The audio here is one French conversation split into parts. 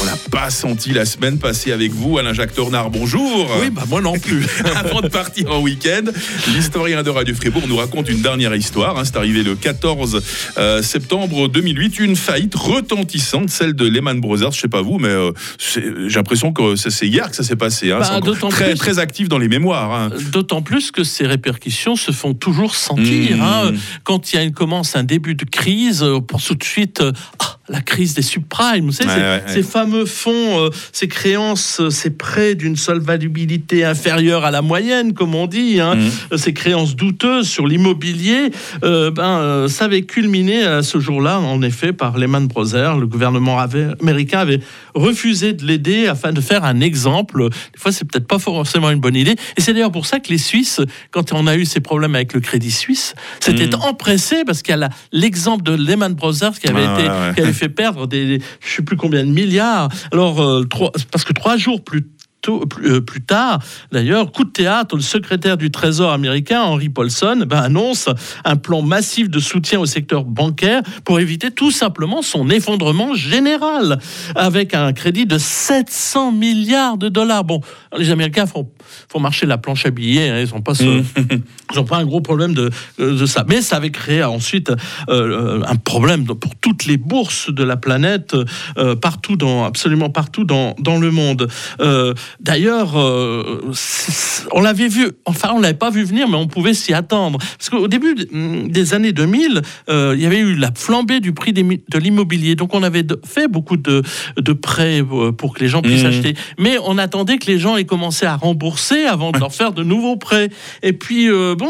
On n'a pas senti la semaine passée avec vous, Alain-Jacques Tornard. Bonjour. Oui, bah moi non plus. Avant de partir en week-end, l'historien de Radio Fribourg nous raconte une dernière histoire. hein. C'est arrivé le 14 euh, septembre 2008, une faillite retentissante, celle de Lehman Brothers. Je sais pas vous, mais euh, j'ai l'impression que c'est hier que ça s'est passé. hein. Bah, très, plus- très actif dans les mémoires. hein. D'autant plus que ces répercussions se font toujours sentir. Mmh. hein. Quand il y a une, commence un début de crise, on pense tout de suite euh, ah, la crise des subprimes. Vous savez, Ouais, ces, ouais, ouais. ces fameux fonds, euh, ces créances, euh, ces prêts d'une solvabilité inférieure à la moyenne, comme on dit, hein, Mmh. euh, ces créances douteuses sur l'immobilier, euh, ben, ça avait culminé à ce jour-là, en effet, par Lehman Brothers. Le gouvernement avait- américain avait refusé de l'aider afin de faire un exemple. Des fois, c'est peut-être pas forcément une bonne idée. Et c'est d'ailleurs pour ça que les Suisses, quand on a eu ces problèmes avec le Crédit Suisse, s'étaient Mhm. empressés parce qu'il y a l'exemple de Lehman Brothers qui avait, Ah, été, qui avait fait perdre des, je sais plus combien de milliards. Alors, euh, trois- parce que trois jours plus tôt- plus, euh, plus tard, d'ailleurs, coup de théâtre, le secrétaire du Trésor américain, Henry Paulson, ben, annonce un plan massif de soutien au secteur bancaire pour éviter tout simplement son effondrement général, avec un crédit de 700 milliards de dollars. Bon, les Américains font, font marcher la planche à billets, hein, ils n'ont pas, ce- ils ont pas un gros problème de, de ça. Mais ça avait créé ensuite euh, un problème pour toutes les bourses de la planète, euh, partout dans, absolument partout dans, dans le monde. Euh, D'ailleurs, euh, on l'avait vu, enfin on l'avait pas vu venir, mais on pouvait s'y attendre. Parce qu'au début de- des années 2000, euh, il y avait eu la flambée du prix des de l'immobilier. Donc on avait fait beaucoup de, de prêts euh, pour que les gens puissent Mhm. acheter. Mais on attendait que les gens aient commencé à rembourser avant de leur faire de nouveaux prêts. Et puis, euh, bon,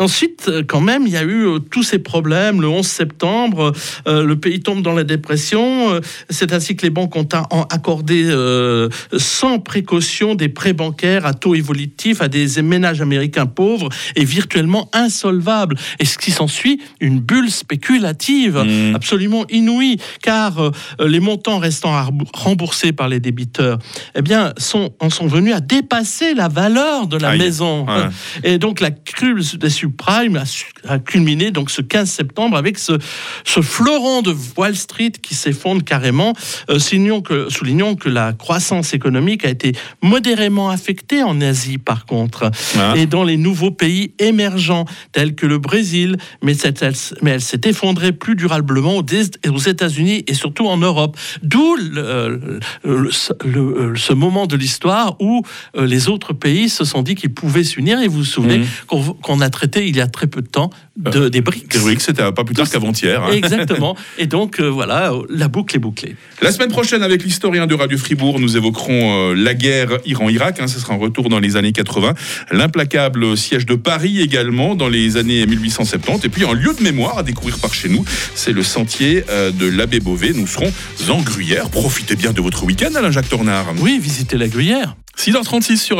ensuite, quand même, il y a eu tous ces problèmes. Le 11 septembre, le pays tombe dans la dépression. C'est ainsi que les banques ont accordé euh, sans précaution des prêts bancaires à taux évolutifs à des ménages américains pauvres et virtuellement insolvables. Et ce qui s'ensuit, une bulle spéculative Mmh. absolument inouïe, car euh, les montants restant remboursés par les débiteurs, eh bien, sont, en sont venus à dépasser la valeur de la maison. Ouais. Et donc la crue des subprimes a, culminé donc ce 15 septembre avec ce, ce fleuron de Wall Street qui s'effondre carrément. Euh, signons que, soulignons que la croissance économique a été modérément affectée en Asie par contre Ah. et dans les nouveaux pays émergents tels que le Brésil, mais, cette- elle, mais elle s'est effondrée plus durablement aux États-Unis et surtout en Europe. D'où le- le- le- le- ce moment de l'histoire où euh, les autres pays se sont dit qu'ils pouvaient s'unir. Et vous vous souvenez Mhm. qu'on a traité il y a très peu de temps de, des BRICS. Oui, que c'était pas plus tard qu'avant-hier. hein. Exactement. Et donc, euh, voilà, la boucle est bouclée. La semaine prochaine, avec l'historien de Radio Fribourg, nous évoquerons euh, la guerre Iran-Irak. hein, ce sera un retour dans les années 80. L'implacable siège de Paris également dans les années 1870. Et puis un lieu de mémoire à découvrir par chez nous, c'est le sentier euh, de l'abbé Beauvais. Nous serons en Gruyère. Profitez bien de votre week-end, Alain-Jacques Tornard. Oui, visiter la Gruyère. 6h36 sur